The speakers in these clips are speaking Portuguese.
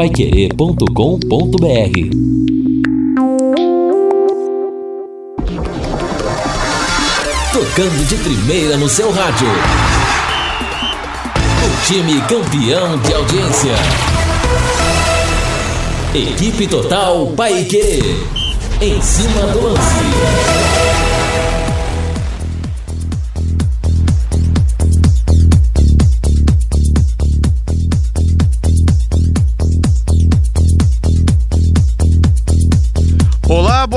paiquerê.com.br Tocando de primeira no seu rádio. O time campeão de audiência. Equipe Total Paiquerê. Em cima do lance.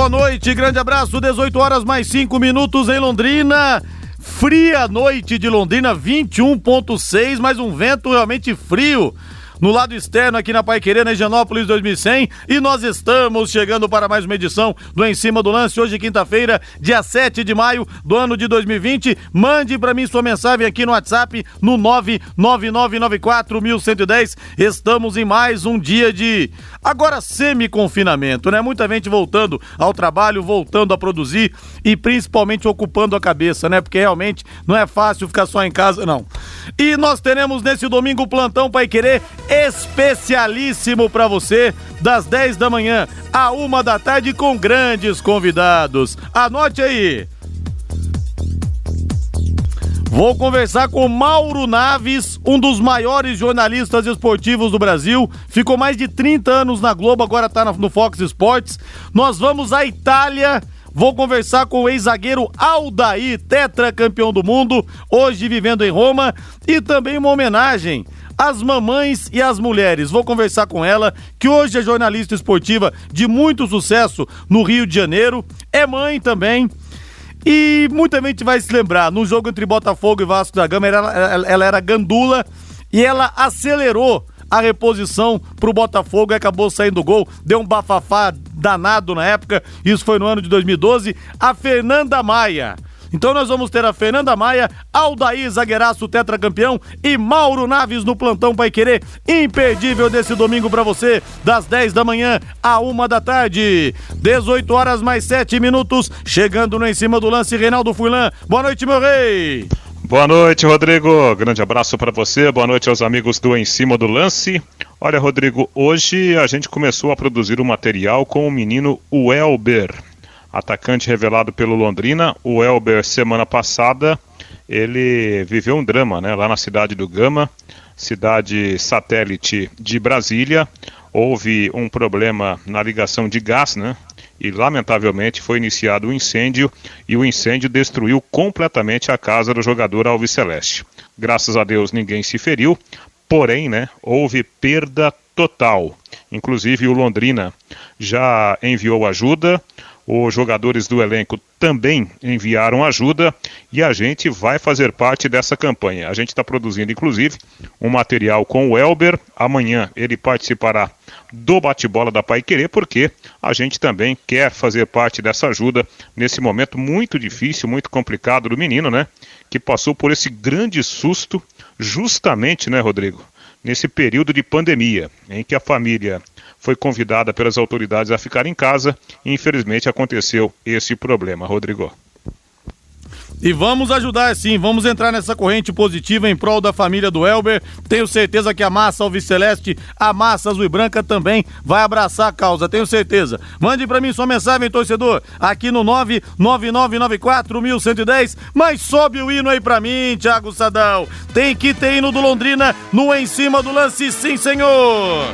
Boa noite, grande abraço, 18 horas mais 5 minutos em Londrina. Fria noite de Londrina, 21.6, mais um vento realmente frio no lado externo aqui na Paiquerê, na Higienópolis 2100. E nós estamos chegando para mais uma edição do Em Cima do Lance, hoje quinta-feira, dia 7 de maio do ano de 2020. Mande para mim sua mensagem aqui no WhatsApp no 99994110. Estamos em mais um dia de agora semi-confinamento, né? Muita gente voltando ao trabalho, voltando a produzir e principalmente ocupando a cabeça, né? Porque realmente não é fácil ficar só em casa, não. E nós teremos nesse domingo plantão Pai Querer especialíssimo para você, das 10 da manhã à uma da tarde, com grandes convidados. Anote aí. Vou conversar com Mauro Naves, um dos maiores jornalistas esportivos do Brasil. Ficou mais de 30 anos na Globo, agora está no Fox Sports. Nós vamos à Itália. Vou conversar com o ex-zagueiro Aldair, tetracampeão do mundo, hoje vivendo em Roma, e também uma homenagem as mamães e as mulheres. Vou conversar com ela, que hoje é jornalista esportiva de muito sucesso no Rio de Janeiro, é mãe também. E muita gente vai se lembrar, no jogo entre Botafogo e Vasco da Gama, ela, ela, ela era gandula e ela acelerou a reposição pro Botafogo e acabou saindo o gol. Deu um bafafá danado na época, isso foi no ano de 2012. A Fernanda Maia então nós vamos ter a Fernanda Maia, Aldair Zagueiraço, tetracampeão e Mauro Naves no plantão Pai Querer. Imperdível desse domingo para você, das 10 da manhã à 1 da tarde. 18 horas mais 7 minutos, chegando no em cima do lance, Reinaldo Fulan. Boa noite, meu rei. Boa noite, Rodrigo. Grande abraço para você. Boa noite aos amigos do Em Cima do Lance. Olha, Rodrigo, hoje a gente começou a produzir o um material com o menino Welber atacante revelado pelo Londrina. O Elber, semana passada, ele viveu um drama né, lá na cidade do Gama, cidade satélite de Brasília. Houve um problema na ligação de gás, né? E lamentavelmente foi iniciado um incêndio e o incêndio destruiu completamente a casa do jogador Alves Celeste. Graças a Deus ninguém se feriu, porém, né, houve perda total. Inclusive o Londrina já enviou ajuda, os jogadores do elenco também enviaram ajuda e a gente vai fazer parte dessa campanha. A gente está produzindo, inclusive, um material com o Elber. Amanhã ele participará do bate-bola da Pai Querer, porque a gente também quer fazer parte dessa ajuda nesse momento muito difícil, muito complicado do menino, né? Que passou por esse grande susto, justamente, né, Rodrigo? Nesse período de pandemia, em que a família foi convidada pelas autoridades a ficar em casa e infelizmente aconteceu esse problema. Rodrigo. E vamos ajudar sim, vamos entrar nessa corrente positiva em prol da família do Elber. Tenho certeza que a massa Alviceleste, a massa azul e branca também vai abraçar a causa, tenho certeza. Mande para mim sua mensagem, torcedor, aqui no 999941110. Mas sobe o hino aí para mim, Thiago Sadal. Tem que ter hino do Londrina no em cima do lance, sim, senhor.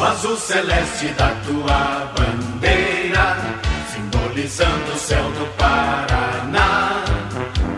o azul celeste da tua bandeira, o céu do Paraná.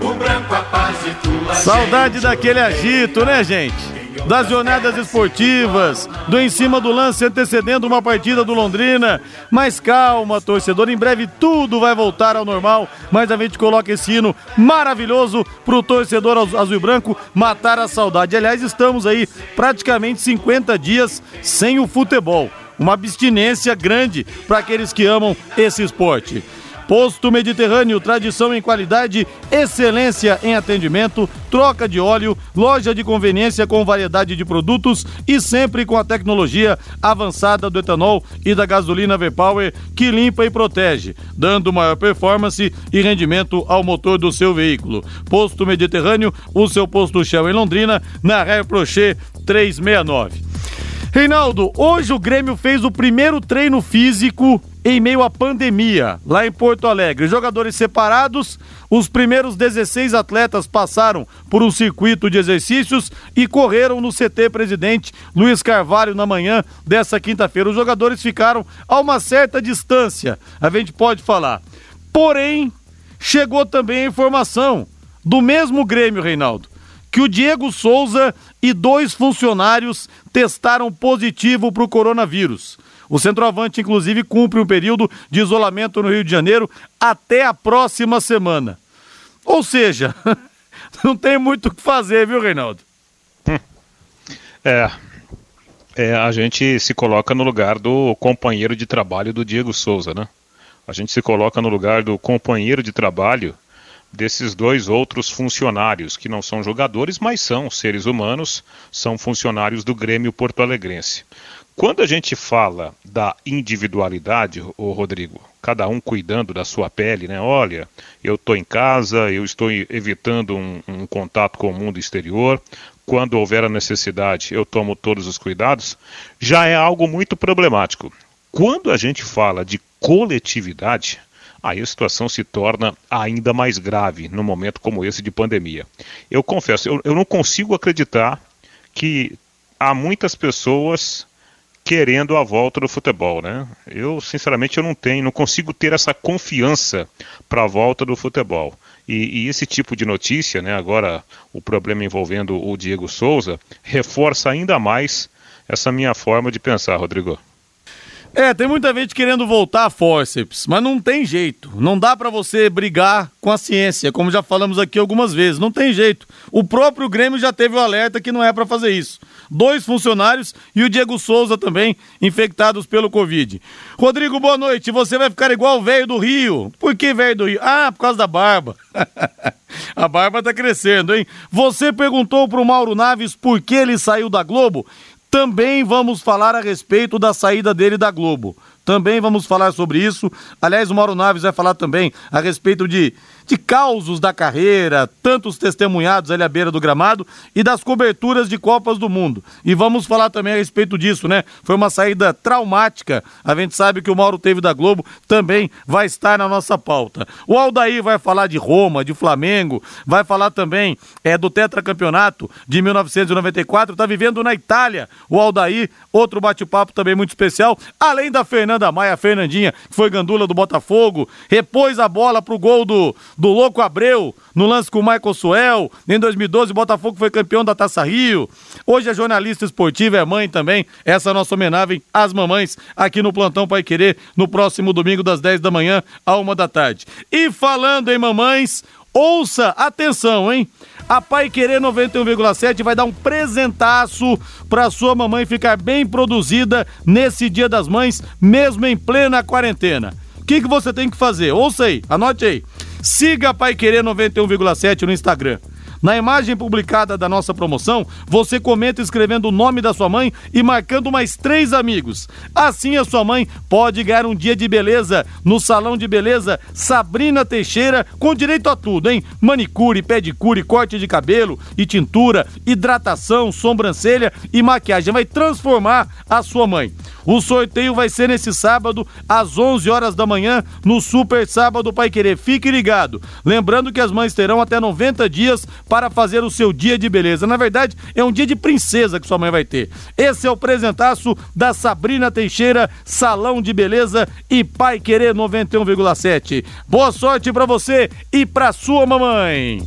O branco a paz tua Saudade gente, daquele agito, né, gente? das jornadas esportivas, do em cima do lance antecedendo uma partida do Londrina. Mas calma, torcedor, em breve tudo vai voltar ao normal, mas a gente coloca esse hino maravilhoso pro torcedor azul e branco matar a saudade. Aliás, estamos aí praticamente 50 dias sem o futebol. Uma abstinência grande para aqueles que amam esse esporte. Posto Mediterrâneo, tradição em qualidade, excelência em atendimento, troca de óleo, loja de conveniência com variedade de produtos e sempre com a tecnologia avançada do etanol e da gasolina V-Power que limpa e protege, dando maior performance e rendimento ao motor do seu veículo. Posto Mediterrâneo, o seu posto Shell em Londrina, na Ré Prochet 369. Reinaldo, hoje o Grêmio fez o primeiro treino físico em meio à pandemia, lá em Porto Alegre. Jogadores separados, os primeiros 16 atletas passaram por um circuito de exercícios e correram no CT Presidente Luiz Carvalho na manhã dessa quinta-feira. Os jogadores ficaram a uma certa distância, a gente pode falar. Porém, chegou também a informação do mesmo Grêmio, Reinaldo, que o Diego Souza e dois funcionários testaram positivo para o coronavírus. O centroavante, inclusive, cumpre um período de isolamento no Rio de Janeiro até a próxima semana. Ou seja, não tem muito o que fazer, viu, Reinaldo? É, é, a gente se coloca no lugar do companheiro de trabalho do Diego Souza, né? A gente se coloca no lugar do companheiro de trabalho desses dois outros funcionários, que não são jogadores, mas são seres humanos, são funcionários do Grêmio Porto Alegrense. Quando a gente fala da individualidade, o Rodrigo, cada um cuidando da sua pele, né? Olha, eu estou em casa, eu estou evitando um, um, contato com o mundo exterior. Quando houver a necessidade, eu tomo todos os cuidados. Já é algo muito problemático. Quando a gente fala de coletividade, aí a situação se torna ainda mais grave num momento como esse de pandemia. Eu confesso, eu, eu não consigo acreditar que há muitas pessoas querendo a volta do futebol, né? Eu, sinceramente, eu não tenho, não consigo ter essa confiança para a volta do futebol. E, e, esse tipo de notícia, né, agora o problema envolvendo o Diego Souza, reforça ainda mais essa minha forma de pensar, Rodrigo. É, tem muita gente querendo voltar a forceps, mas não tem jeito. Não dá para você brigar com a ciência, como já falamos aqui algumas vezes. Não tem jeito. O próprio Grêmio já teve o alerta que não é para fazer isso. Dois funcionários e o Diego Souza também infectados pelo Covid. Rodrigo, boa noite. Você vai ficar igual o velho do Rio. Por que velho do Rio? Ah, por causa da barba. a barba tá crescendo, hein? Você perguntou pro Mauro Naves por que ele saiu da Globo? Também vamos falar a respeito da saída dele da Globo. Também vamos falar sobre isso. Aliás, o Mauro Naves vai falar também a respeito de de causos da carreira, tantos testemunhados ali à beira do gramado e das coberturas de Copas do Mundo. E vamos falar também a respeito disso, né? Foi uma saída traumática. A gente sabe que o Mauro teve da Globo também vai estar na nossa pauta. O Aldair vai falar de Roma, de Flamengo, vai falar também é do tetracampeonato de 1994, tá vivendo na Itália. O Aldair, outro bate-papo também muito especial, além da Fernanda Maia, Fernandinha, que foi gandula do Botafogo, repôs a bola pro gol do do Louco Abreu, no lance com o Michael Suel. Em 2012, o Botafogo foi campeão da Taça Rio. Hoje é jornalista esportiva, é mãe também. Essa é a nossa homenagem às mamães aqui no Plantão Pai Querer, no próximo domingo, das 10 da manhã à 1 da tarde. E falando em mamães, ouça, atenção, hein? A Pai Querer 91,7 vai dar um presentaço para sua mamãe ficar bem produzida nesse Dia das Mães, mesmo em plena quarentena. O que, que você tem que fazer? Ouça aí, anote aí. Siga a Pai Querer 91,7 no Instagram. Na imagem publicada da nossa promoção, você comenta escrevendo o nome da sua mãe e marcando mais três amigos. Assim a sua mãe pode ganhar um dia de beleza no Salão de Beleza Sabrina Teixeira, com direito a tudo, hein? Manicure, pedicure, corte de cabelo e tintura, hidratação, sobrancelha e maquiagem. Vai transformar a sua mãe. O sorteio vai ser nesse sábado, às 11 horas da manhã, no Super Sábado Pai Querer. Fique ligado. Lembrando que as mães terão até 90 dias para fazer o seu dia de beleza. Na verdade, é um dia de princesa que sua mãe vai ter. Esse é o presentaço da Sabrina Teixeira, Salão de Beleza e Pai Querer 91,7. Boa sorte para você e para sua mamãe.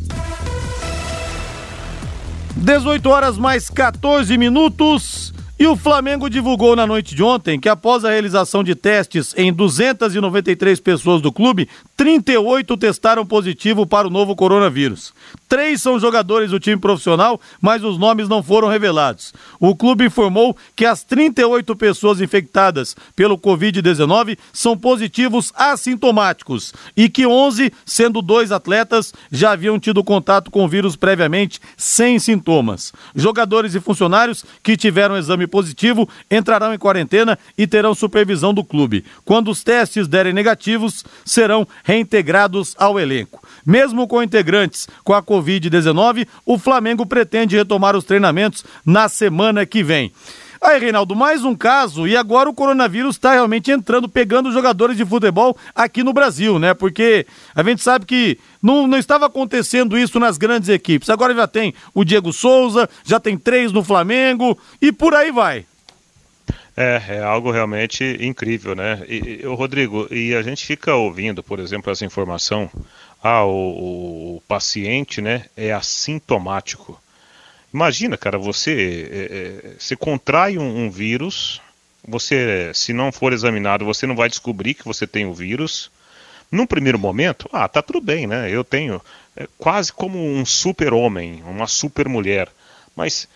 18 horas mais 14 minutos. E o Flamengo divulgou na noite de ontem que após a realização de testes em 293 pessoas do clube, 38 testaram positivo para o novo coronavírus. Três são jogadores do time profissional, mas os nomes não foram revelados. O clube informou que as 38 pessoas infectadas pelo Covid-19 são positivos assintomáticos e que 11, sendo dois atletas, já haviam tido contato com o vírus previamente sem sintomas. Jogadores e funcionários que tiveram exame positivo entrarão em quarentena e terão supervisão do clube. Quando os testes derem negativos, serão reintegrados ao elenco. Mesmo com integrantes com a Covid-19, o Flamengo pretende retomar os treinamentos na semana que vem. Aí, Reinaldo, mais um caso e agora o coronavírus está realmente entrando, pegando jogadores de futebol aqui no Brasil, né? Porque a gente sabe que não, não estava acontecendo isso nas grandes equipes. Agora já tem o Diego Souza, já tem três no Flamengo e por aí vai. É, é algo realmente incrível, né? E, e, Rodrigo, e a gente fica ouvindo, por exemplo, essa informação, ah, o, o paciente, né, é assintomático. Imagina, cara, você é, é, se contrai um, um, vírus, você, se não for examinado, você não vai descobrir que você tem o vírus. Num primeiro momento, ah, tá tudo bem, né? Eu tenho é, quase como um super-homem, uma super-mulher. Mas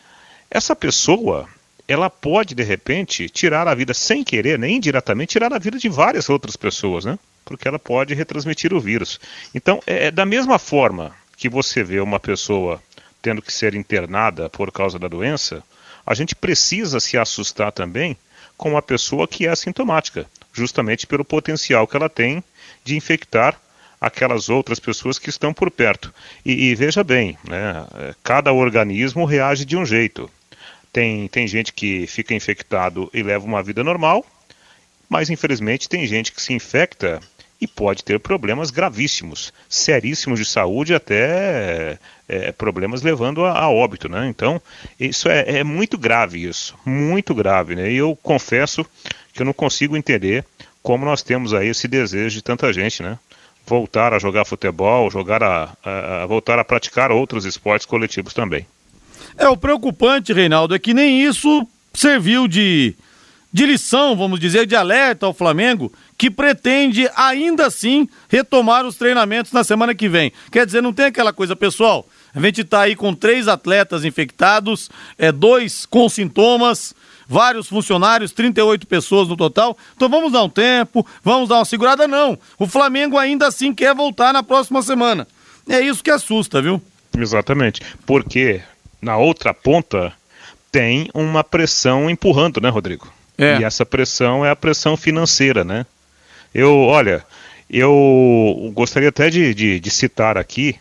essa pessoa, ela pode de repente tirar a vida sem querer, nem indiretamente, tirar a vida de várias outras pessoas, né? Porque ela pode retransmitir o vírus. Então, é, é da mesma forma que você vê uma pessoa tendo que ser internada por causa da doença, a gente precisa se assustar também com uma pessoa que é assintomática, justamente pelo potencial que ela tem de infectar aquelas outras pessoas que estão por perto. E, e veja bem, né, cada organismo reage de um jeito. Tem, tem gente que fica infectado e leva uma vida normal, mas infelizmente tem gente que se infecta e pode ter problemas gravíssimos, seríssimos de saúde, até é, problemas levando a, a, óbito, né? Então, isso é, é, muito grave isso, muito grave, né? E eu confesso que eu não consigo entender como nós temos aí esse desejo de tanta gente, né? Voltar a jogar futebol, jogar a, a, a voltar a praticar outros esportes coletivos também. É, o preocupante, Reinaldo, é que nem isso serviu de, de lição, vamos dizer, de alerta ao Flamengo, que pretende ainda assim retomar os treinamentos na semana que vem. Quer dizer, não tem aquela coisa, pessoal, a gente está aí com três atletas infectados, é, dois com sintomas, vários funcionários, 38 pessoas no total. Então vamos dar um tempo, vamos dar uma segurada, não. O Flamengo ainda assim quer voltar na próxima semana. É isso que assusta, viu? Exatamente. Porque na outra ponta tem uma pressão empurrando, né, Rodrigo? É. E essa pressão é a pressão financeira, né? Eu, olha, eu gostaria até de, de, de citar aqui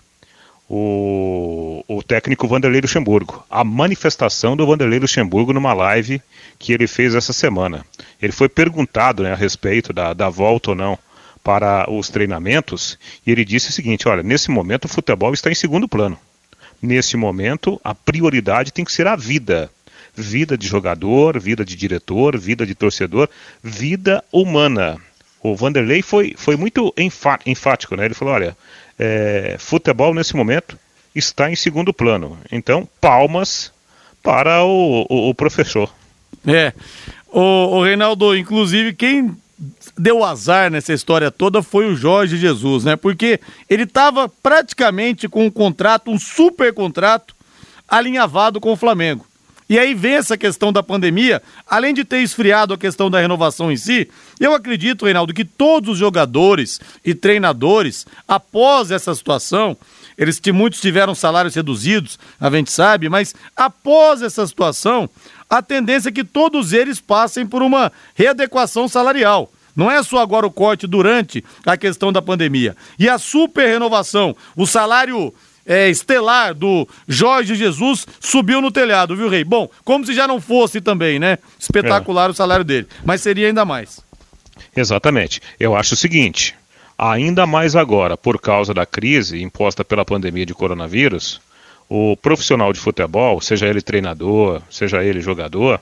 o, o, técnico Vanderlei Luxemburgo. A manifestação do Vanderlei Luxemburgo numa live que ele fez essa semana. Ele foi perguntado né, a respeito da, da volta ou não para os treinamentos e ele disse o seguinte: olha, nesse momento o futebol está em segundo plano. Nesse momento, a prioridade tem que ser a vida. Vida de jogador, vida de diretor, vida de torcedor, vida humana. O Vanderlei foi, foi muito enfático, né? Ele falou: olha, é, futebol nesse momento está em segundo plano. Então, palmas para o, o, o professor. É. O, o Reinaldo, inclusive, quem deu azar nessa história toda foi o Jorge Jesus, né? Porque ele estava praticamente com um contrato, um super contrato, alinhavado com o Flamengo. E aí vem essa questão da pandemia, além de ter esfriado a questão da renovação em si, eu acredito, Reinaldo, que todos os jogadores e treinadores, após essa situação, eles muitos tiveram salários reduzidos, a gente sabe, mas após essa situação, a tendência é que todos eles passem por uma readequação salarial. Não é só agora o corte durante a questão da pandemia. E a super renovação, o salário é, estelar do Jorge Jesus subiu no telhado, viu, Rei? Bom, como se já não fosse também, né? Espetacular é. o salário dele. Mas seria ainda mais. Exatamente. Eu acho o seguinte: ainda mais agora, por causa da crise imposta pela pandemia de coronavírus, o profissional de futebol, seja ele treinador, seja ele jogador,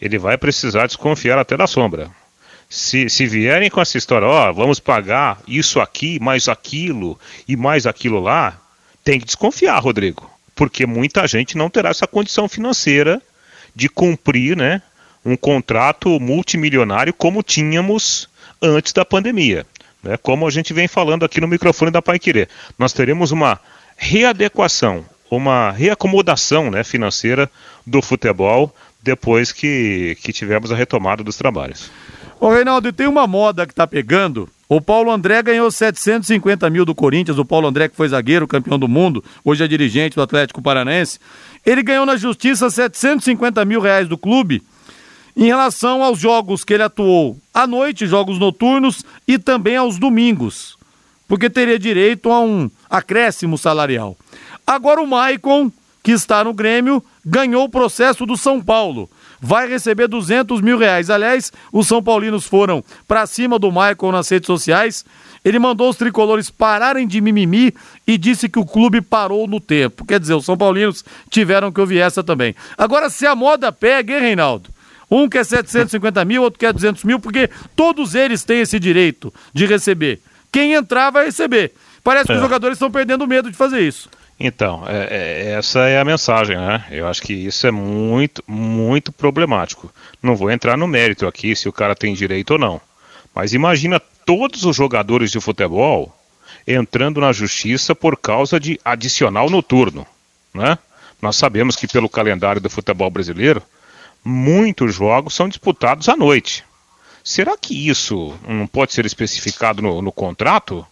ele vai precisar desconfiar até da sombra. Se, se vierem com essa história, ó, vamos pagar isso aqui, mais aquilo e mais aquilo lá, tem que desconfiar, Rodrigo, porque muita gente não terá essa condição financeira de cumprir, né, um contrato multimilionário como tínhamos antes da pandemia. Né? Como a gente vem falando aqui no microfone da Pai Querer. Nós teremos uma readequação, uma reacomodação né, financeira do futebol depois que, que tivemos a retomada dos trabalhos. Ô Reinaldo, tem uma moda que tá pegando. O Paulo André ganhou 750 mil do Corinthians. O Paulo André, que foi zagueiro, campeão do mundo, hoje é dirigente do Atlético Paranaense. Ele ganhou na justiça 750 mil reais do clube em relação aos jogos que ele atuou à noite, jogos noturnos e também aos domingos, porque teria direito a um acréscimo salarial. Agora o Maicon, que está no Grêmio, ganhou o processo do São Paulo. Vai receber 200 mil reais. Aliás, os São Paulinos foram para cima do Maicon nas redes sociais. Ele mandou os tricolores pararem de mimimi e disse que o clube parou no tempo. Quer dizer, os São Paulinos tiveram que ouvir essa também. Agora, se a moda pega, hein, Reinaldo? Um quer 750 mil, outro quer 200 mil, porque todos eles têm esse direito de receber. Quem entrar vai receber. Parece que é. os jogadores estão perdendo medo de fazer isso. Então, é, é, essa é a mensagem, né? Eu acho que isso é muito, muito problemático. Não vou entrar no mérito aqui se o cara tem direito ou não. Mas imagina todos os jogadores de futebol entrando na justiça por causa de adicional noturno, né? Nós sabemos que pelo calendário do futebol brasileiro, muitos jogos são disputados à noite. Será que isso não pode ser especificado no, no contrato?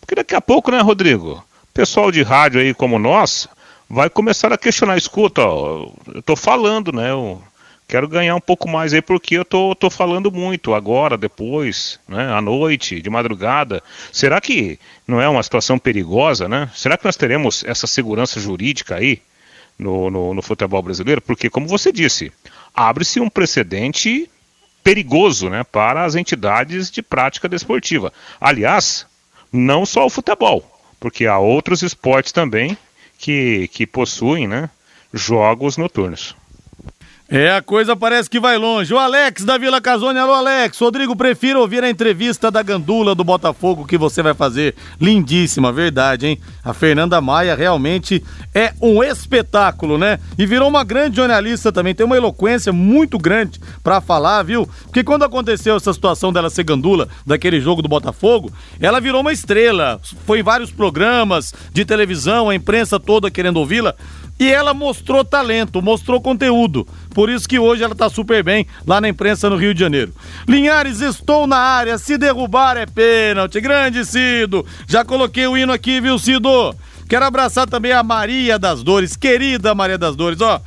Porque daqui a pouco, né, Rodrigo? Pessoal de rádio aí como nós vai começar a questionar. Escuta, ó, eu tô falando, né? Eu quero ganhar um pouco mais aí porque eu tô, tô falando muito agora, depois, né? À noite, de madrugada. Será que não é uma situação perigosa, né? Será que nós teremos essa segurança jurídica aí no, no, no futebol brasileiro? Porque, como você disse, abre-se um precedente perigoso né, para as entidades de prática desportiva. Aliás, não só o futebol, porque há outros esportes também que, que possuem né, jogos noturnos. É, a coisa parece que vai longe. O Alex da Vila Casone, alô Alex. Rodrigo, prefiro ouvir a entrevista da Gandula do Botafogo que você vai fazer. Lindíssima, verdade, hein? A Fernanda Maia realmente é um espetáculo, né? E virou uma grande jornalista também, tem uma eloquência muito grande para falar, viu? Porque quando aconteceu essa situação dela ser Gandula, daquele jogo do Botafogo, ela virou uma estrela. Foi em vários programas de televisão, a imprensa toda querendo ouvi-la. E ela mostrou talento, mostrou conteúdo. Por isso que hoje ela tá super bem lá na imprensa no Rio de Janeiro. Linhares, estou na área. Se derrubar é pênalti. Grande Cido. Já coloquei o hino aqui, viu, Cido? Quero abraçar também a Maria das Dores, querida Maria das Dores, ó.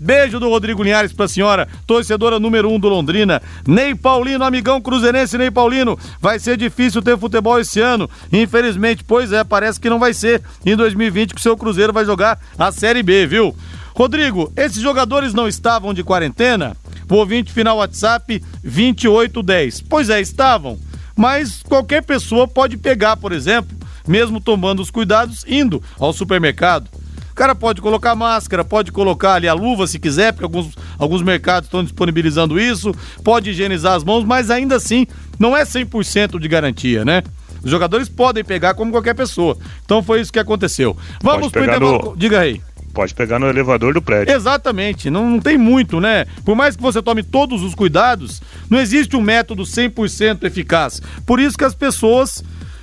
Beijo do Rodrigo Linhares pra senhora, torcedora número um do Londrina. Ney Paulino, amigão cruzeirense Ney Paulino. Vai ser difícil ter futebol esse ano, infelizmente. Pois é, parece que não vai ser em 2020 que o seu Cruzeiro vai jogar a Série B, viu? Rodrigo, esses jogadores não estavam de quarentena? O ouvinte final WhatsApp 2810. Pois é, estavam. Mas qualquer pessoa pode pegar, por exemplo, mesmo tomando os cuidados, indo ao supermercado. O cara pode colocar máscara, pode colocar ali a luva se quiser, porque alguns, alguns mercados estão disponibilizando isso, pode higienizar as mãos, mas ainda assim não é 100% de garantia, né? Os jogadores podem pegar como qualquer pessoa. Então foi isso que aconteceu. Vamos pro intervalo. No... Diga aí pode pegar no elevador do prédio. Exatamente, não, não, tem muito, né? Por mais que você tome todos os cuidados, não existe um método 100% eficaz. Por isso que as pessoas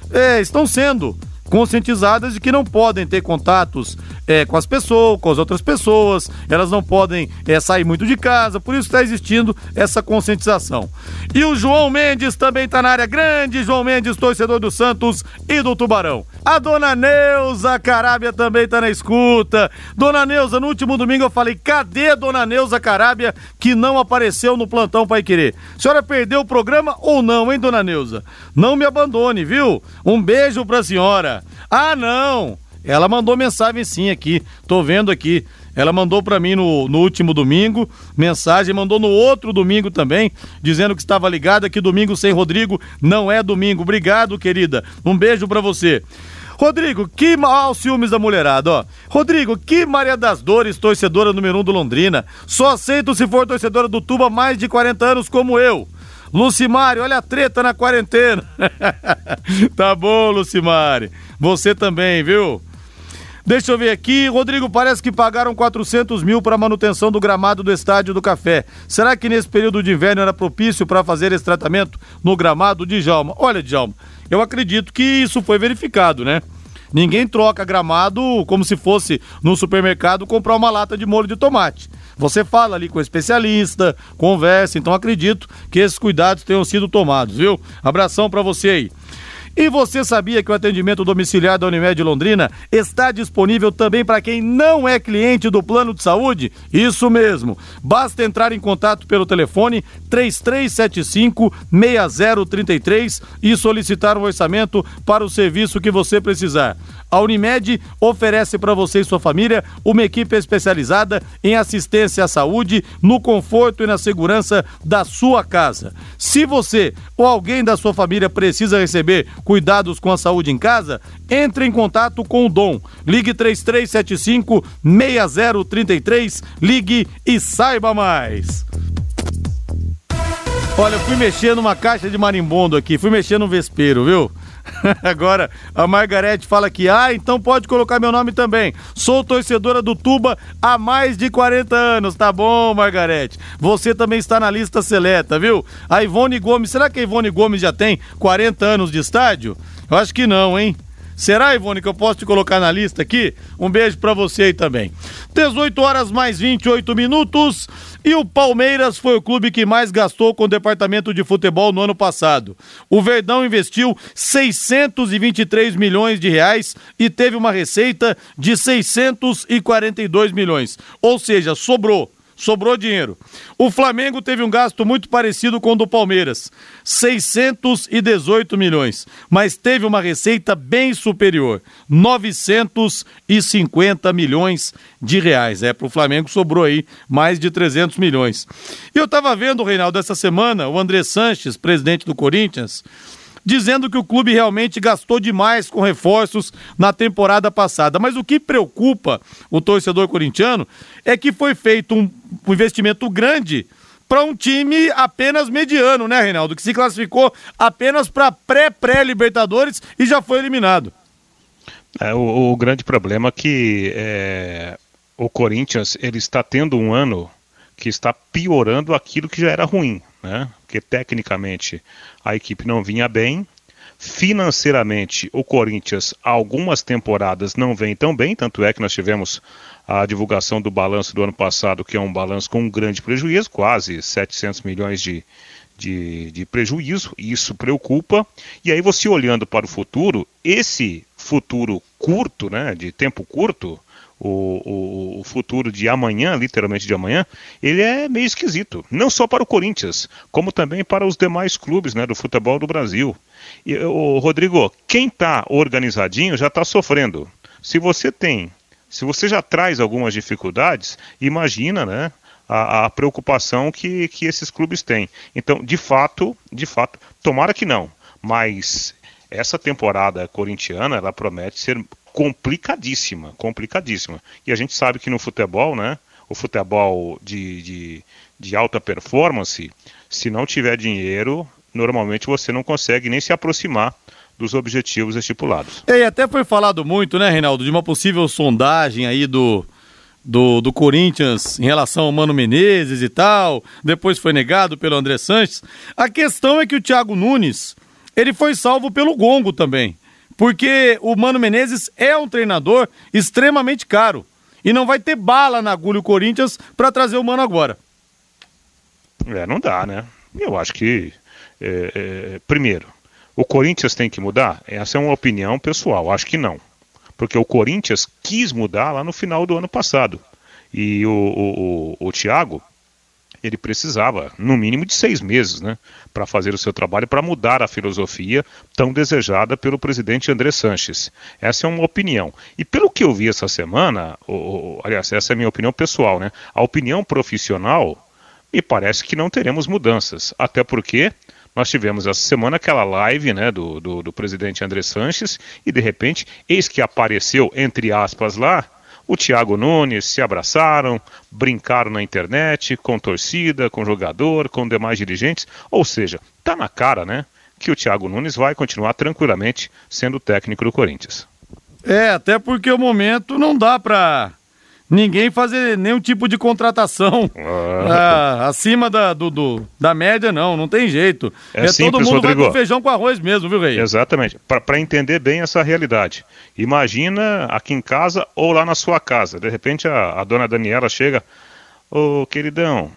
é, estão sendo conscientizadas de que não podem ter contatos é, com as pessoas, com as outras pessoas, elas não podem é, sair muito de casa, por isso está existindo essa conscientização. E o João Mendes também está na área grande, João Mendes, torcedor do Santos e do Tubarão. A dona Neuza Carábia também está na escuta. Dona Neuza, no último domingo eu falei, cadê Dona Neuza Carábia que não apareceu no plantão Pai Querer? A senhora perdeu o programa ou não, hein, Dona Neuza? Não me abandone, viu? Um beijo pra senhora. Ah, não! Ela mandou mensagem sim aqui, tô vendo aqui. Ela mandou para mim no, no, último domingo mensagem, mandou no outro domingo também, dizendo que estava ligada que domingo sem Rodrigo não é domingo. Obrigado, querida. Um beijo para você. Rodrigo, que mal ciúmes da mulherada, ó. Rodrigo, que Maria das Dores, torcedora número um do Londrina. Só aceito se for torcedora do Tuba mais de 40 anos como eu. Lucimari, olha a treta na quarentena. tá bom, Lucimari. Você também, viu? Deixa eu ver aqui, Rodrigo, parece que pagaram 400 mil para manutenção do gramado do Estádio do Café. Será que nesse período de inverno era propício para fazer esse tratamento no gramado de Djalma? Olha, Djalma, eu acredito que isso foi verificado, né? Ninguém troca gramado como se fosse no supermercado comprar uma lata de molho de tomate. Você fala ali com o especialista, conversa, então acredito que esses cuidados tenham sido tomados, viu? Abração para você aí. E você sabia que o atendimento domiciliar da Unimed Londrina está disponível também para quem não é cliente do plano de saúde? Isso mesmo. Basta entrar em contato pelo telefone 3375 6033 e solicitar um orçamento para o serviço que você precisar. A Unimed oferece para você e sua família uma equipe especializada em assistência à saúde, no conforto e na segurança da sua casa. Se você ou alguém da sua família precisa receber cuidados com a saúde em casa, entre em contato com o Dom. Ligue 3375 6033, ligue e saiba mais. Olha, fui mexer numa caixa de marimbondo aqui, fui mexer no vespeiro, viu? Agora, a Margarete fala que, ah, então pode colocar meu nome também. Sou torcedora do Tuba há mais de 40 anos. Tá bom, Margarete. Você também está na lista seleta, viu? A Ivone Gomes, será que a Ivone Gomes já tem 40 anos de estádio? Eu acho que não, hein? Será, Ivone, que eu posso te colocar na lista aqui? Um beijo para você aí também. 18 horas mais 28 minutos. E o Palmeiras foi o clube que mais gastou com o departamento de futebol no ano passado. O Verdão investiu 623 milhões de reais e teve uma receita de 642 milhões. Ou seja, sobrou sobrou dinheiro. O Flamengo teve um gasto muito parecido com o do Palmeiras, 618 milhões, mas teve uma receita bem superior, 950 milhões de reais. É, para o Flamengo sobrou aí mais de 300 milhões. E eu estava vendo, Reinaldo, essa semana, o André Sanches, presidente do Corinthians, dizendo que o clube realmente gastou demais com reforços na temporada passada. Mas o que preocupa o torcedor corintiano é que foi feito um, investimento grande para um time apenas mediano, né, Reinaldo? Que se classificou apenas para pré-pré-Libertadores e já foi eliminado. É, o, o, grande problema é que é, o Corinthians ele está tendo um ano que está piorando aquilo que já era ruim, né? Porque tecnicamente a equipe não vinha bem, financeiramente o Corinthians algumas temporadas não vem tão bem, tanto é que nós tivemos a divulgação do balanço do ano passado, que é um balanço com um grande prejuízo, quase 700 milhões de, de, de prejuízo, isso preocupa. E aí você olhando para o futuro, esse futuro curto, né, de tempo curto, o, o, o, futuro de amanhã, literalmente de amanhã, ele é meio esquisito. Não só para o Corinthians, como também para os demais clubes né, do futebol do Brasil. E, o Rodrigo, quem está organizadinho já está sofrendo. Se você tem, se você já traz algumas dificuldades, imagina, né? A, a preocupação que, que esses clubes têm. Então, de fato, de fato, tomara que não, mas essa temporada corintiana ela promete ser complicadíssima, complicadíssima. E a gente sabe que no futebol, né, o futebol de, de, de alta performance, se não tiver dinheiro, normalmente você não consegue nem se aproximar dos objetivos estipulados. E até foi falado muito, né, Reinaldo, de uma possível sondagem aí do, do, do Corinthians em relação ao Mano Menezes e tal, depois foi negado pelo André Sanches. A questão é que o Thiago Nunes, ele foi salvo pelo Gongo também. Porque o Mano Menezes é um treinador extremamente caro. E não vai ter bala na agulha o Corinthians para trazer o Mano agora. É, não dá, né? Eu acho que. É, é, primeiro, o Corinthians tem que mudar? Essa é uma opinião pessoal. Acho que não. Porque o Corinthians quis mudar lá no final do ano passado. E o, o, o, o Thiago ele precisava, no mínimo, de seis meses né, para fazer o seu trabalho, para mudar a filosofia tão desejada pelo presidente André Sanches. Essa é uma opinião. E pelo que eu vi essa semana, o, aliás, essa é a minha opinião pessoal, né, a opinião profissional, me parece que não teremos mudanças. Até porque nós tivemos essa semana aquela live né, do, do, do presidente André Sanches e, de repente, eis que apareceu, entre aspas, lá, o Thiago Nunes se abraçaram, brincaram na internet, com torcida, com jogador, com demais dirigentes. Ou seja, tá na cara, né? Que o Thiago Nunes vai continuar tranquilamente sendo técnico do Corinthians. É, até porque o momento não dá pra ninguém fazer nenhum tipo de contratação ah. ah, acima da, do, do, da média, não, não tem jeito. É, é simples, todo mundo Rodrigo. vai com feijão com arroz mesmo, viu, Rei? Exatamente, para entender bem essa realidade. Imagina aqui em casa ou lá na sua casa, de repente a, a dona Daniela chega, ô oh, queridão,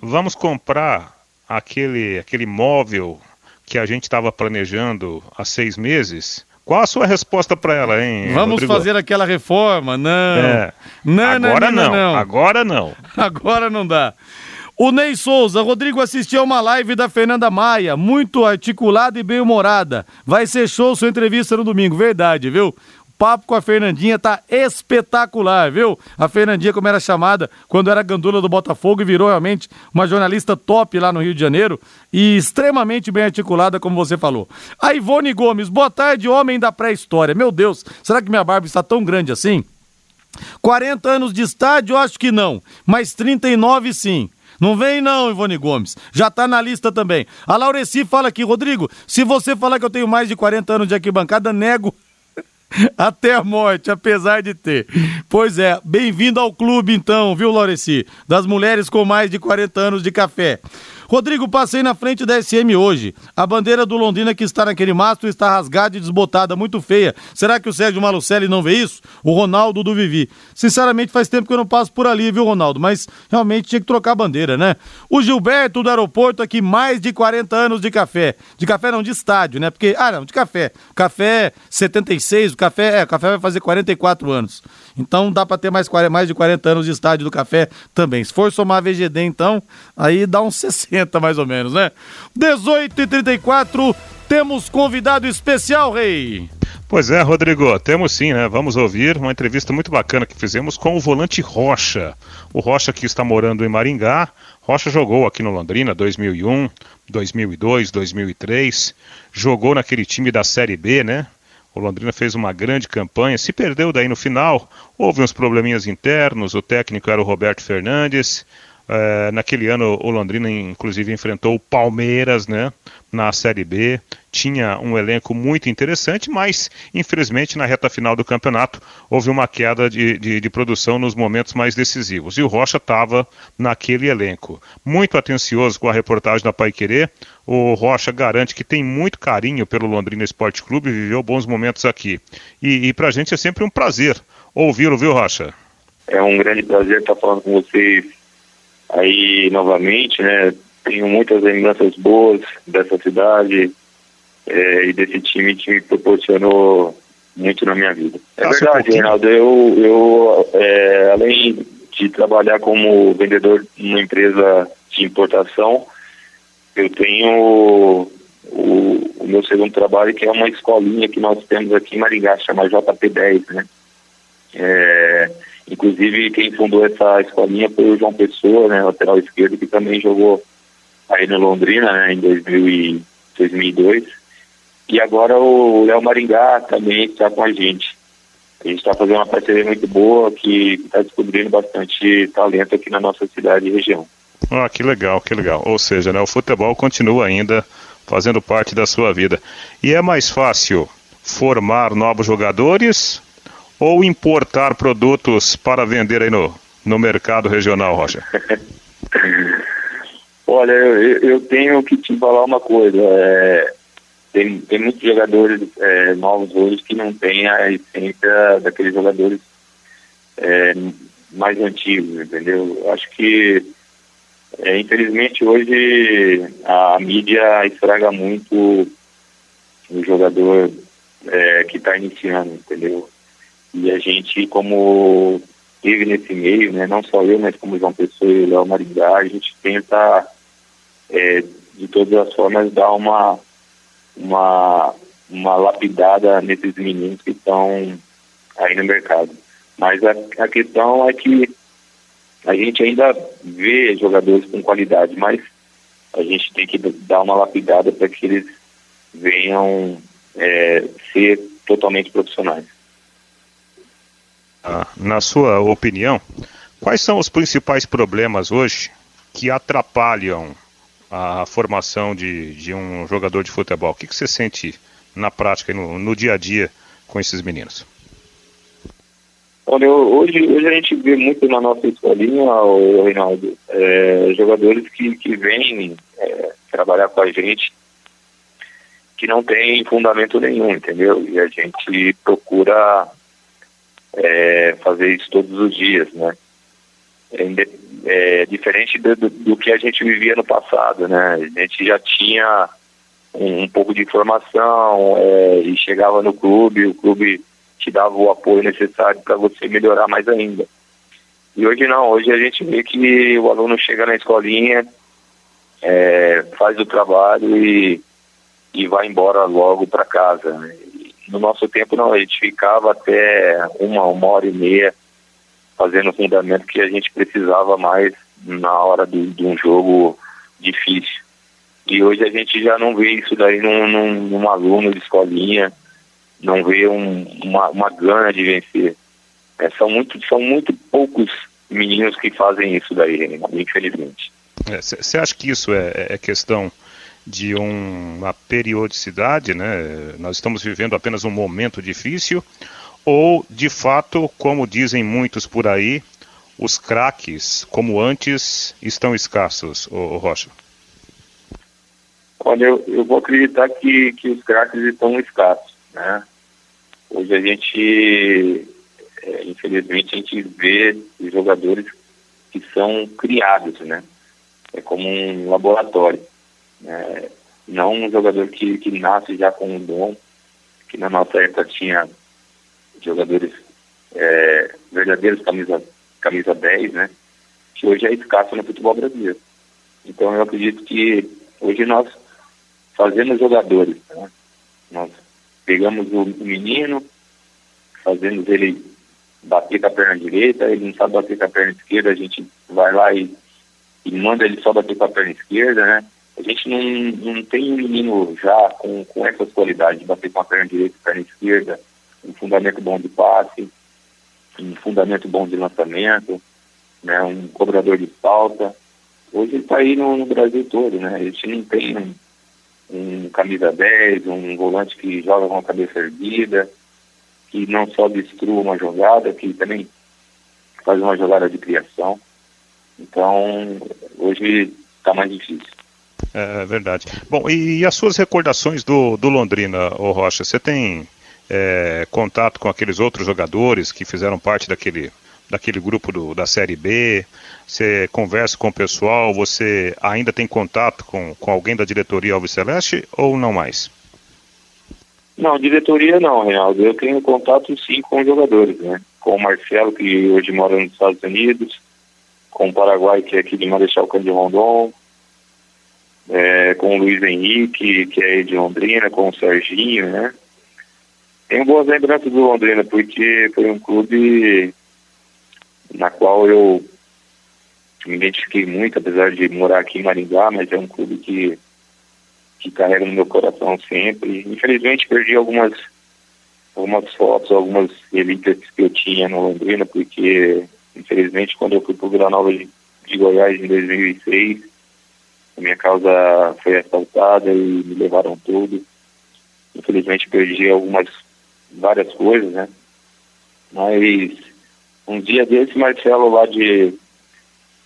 vamos comprar aquele, aquele móvel que a gente estava planejando há seis meses qual a sua resposta para ela, hein? Vamos Rodrigo? fazer aquela reforma? Não. É. Não, Agora não, não, não, Agora não. Agora não dá. O Ney Souza, Rodrigo assistiu a uma live da Fernanda Maia, muito articulada e bem-humorada. Vai ser show sua entrevista no domingo, verdade, viu? Papo com a Fernandinha tá espetacular, viu? A Fernandinha, como era chamada quando era gandula do Botafogo e virou realmente uma jornalista top lá no Rio de Janeiro e extremamente bem articulada, como você falou. A Ivone Gomes, boa tarde, homem da pré-história. Meu Deus, será que minha barba está tão grande assim? 40 anos de estádio, acho que não, mas 39 sim. Não vem não, Ivone Gomes. Já tá na lista também. A Laureci fala aqui, Rodrigo, se você falar que eu tenho mais de 40 anos de arquibancada, nego até a morte, apesar de ter. Pois é, bem-vindo ao clube então, viu, Laureci? Das mulheres com mais de 40 anos de café. Rodrigo, passei na frente da SM hoje. A bandeira do Londrina que está naquele mastro está rasgada e desbotada, muito feia. Será que o Sérgio Malucelli não vê isso? O Ronaldo do Vivi. Sinceramente, faz tempo que eu não passo por ali, viu, Ronaldo? Mas realmente tinha que trocar a bandeira, né? O Gilberto do aeroporto aqui, mais de 40 anos de café. De café não, de estádio, né? Porque, ah, não, de café. Café 76, o café, é, o café vai fazer 44 anos. Então dá para ter mais, mais de 40 anos de estádio do café também. Se for somar a VGD, então, aí dá uns 60 mais ou menos, né? 18 e 34 temos convidado especial, Rei. Pois é, Rodrigo, temos sim, né? Vamos ouvir uma entrevista muito bacana que fizemos com o volante Rocha. O Rocha que está morando em Maringá. Rocha jogou aqui no Londrina 2001, 2002, 2003. Jogou naquele time da Série B, né? O Londrina fez uma grande campanha, se perdeu daí no final, houve uns probleminhas internos, o técnico era o Roberto Fernandes. É, naquele ano o Londrina inclusive enfrentou o Palmeiras, né, na Série B. Tinha um elenco muito interessante, mas infelizmente na reta final do campeonato houve uma queda de, de, de produção nos momentos mais decisivos. E o Rocha estava naquele elenco. Muito atencioso com a reportagem da Pai Querer, o Rocha garante que tem muito carinho pelo Londrina Esporte Clube viveu bons momentos aqui. E, e para a gente é sempre um prazer ouvi-lo, viu, Rocha? É um grande prazer estar falando com vocês aí novamente, né? Tenho muitas lembranças boas dessa cidade é, e desse time que me proporcionou muito na minha vida. É verdade, um Reinaldo. Eu, eu é, além de trabalhar como vendedor numa empresa de importação, eu tenho o, o, meu segundo trabalho, que é uma escolinha que nós temos aqui em Maringá, chama JP10, né? É, inclusive, quem fundou essa escolinha foi o João Pessoa, né, lateral esquerdo, que também jogou aí no Londrina, né, em 2000 e 2002. E agora o Léo Maringá também está com a gente. A gente está fazendo uma parceria muito boa, que está descobrindo bastante talento aqui na nossa cidade e região. Ah, que legal, que legal. Ou seja, né, o futebol continua ainda fazendo parte da sua vida. E é mais fácil formar novos jogadores ou importar produtos para vender aí no, no mercado regional, Roger? Olha, eu, eu, tenho que te falar uma coisa. É, tem, tem muitos jogadores é, novos hoje que não têm a essência daqueles jogadores é, mais antigos, entendeu? Acho que é, infelizmente hoje a mídia estraga muito o jogador é, que está iniciando, entendeu? E a gente, como vive nesse meio, né, não só eu, mas como João Pessoa e o Léo Maringá, a gente tenta é, de todas as formas dar uma, uma, uma lapidada nesses meninos que estão aí no mercado. Mas a, a questão é que a gente ainda vê jogadores com qualidade, mas a gente tem que dar uma lapidada para que eles venham é, ser totalmente profissionais. Ah, na sua opinião, quais são os principais problemas hoje que atrapalham a formação de, de um jogador de futebol? O que, que você sente na prática, no, no dia a dia com esses meninos? Olha, hoje, hoje a gente vê muito na nossa escolinha, o Reinaldo, é, jogadores que, que vêm é, trabalhar com a gente que não tem fundamento nenhum, entendeu? E a gente procura é, fazer isso todos os dias, né? É, diferente do, do, que a gente vivia no passado, né? A gente já tinha um, um pouco de informação é, e chegava no clube, o clube te dava o apoio necessário para você melhorar mais ainda. E hoje não, hoje a gente vê que o aluno chega na escolinha, é, faz o trabalho e, e vai embora logo para casa. Né? No nosso tempo não, a gente ficava até uma, uma hora e meia fazendo o fundamento que a gente precisava mais na hora de, de um jogo difícil. E hoje a gente já não vê isso daí num, num, num aluno de escolinha, não vê um, uma, uma gana de vencer. É, são, muito, são muito poucos meninos que fazem isso daí, infelizmente. Você é, acha que isso é, é questão de um, uma periodicidade, né? Nós estamos vivendo apenas um momento difícil, ou de fato, como dizem muitos por aí, os craques, como antes, estão escassos, o Rocha? Olha, eu, eu vou acreditar que, que os craques estão escassos, né? Hoje a gente, é, infelizmente, a gente vê jogadores que são criados, né? É como um laboratório. Né? Não um jogador que, que nasce já com um dom, que na nossa época tinha jogadores é, verdadeiros camisa, camisa 10, né? Que hoje é escasso no futebol brasileiro. Então eu acredito que hoje nós fazemos jogadores, né? Nós pegamos o menino, fazemos ele bater com a perna direita, ele não sabe bater com a perna esquerda, a gente vai lá e, e manda ele só bater com a perna esquerda, né? A gente não, não tem um menino já com, com essas qualidades de bater com a perna direita perna esquerda, um fundamento bom de passe, um fundamento bom de lançamento, né? um cobrador de falta. Hoje ele está aí no, no, Brasil todo, né? A gente não tem um, um camisa 10, um volante que joga com a cabeça erguida, que não só destrua uma jogada, que também faz uma jogada de criação. Então, hoje está mais difícil. É verdade. Bom, e, e as suas recordações do, do Londrina, ô Rocha? Você tem é, contato com aqueles outros jogadores que fizeram parte daquele, daquele grupo do, da Série B? Você conversa com o pessoal? Você ainda tem contato com, com alguém da diretoria Alves Celeste ou não mais? Não, diretoria não, Reinaldo. Eu tenho contato sim com os jogadores, né? Com o Marcelo, que hoje mora nos Estados Unidos, com o Paraguai, que é aqui de Marechal Cândido Rondon, é, com o Luiz Henrique, que é de Londrina, com o Serginho, né? Tenho boas lembranças do Londrina, porque foi um clube na qual eu me identifiquei muito, apesar de morar aqui em Maringá, mas é um clube que que carrego no meu coração sempre. Infelizmente perdi algumas algumas fotos, algumas relíquias que eu tinha no Londrina, porque infelizmente quando eu fui para o Vila Nova de, de Goiás em 2006, a minha causa foi assaltada e me levaram tudo. Infelizmente perdi algumas várias coisas, né? Mas um dia desse Marcelo lá de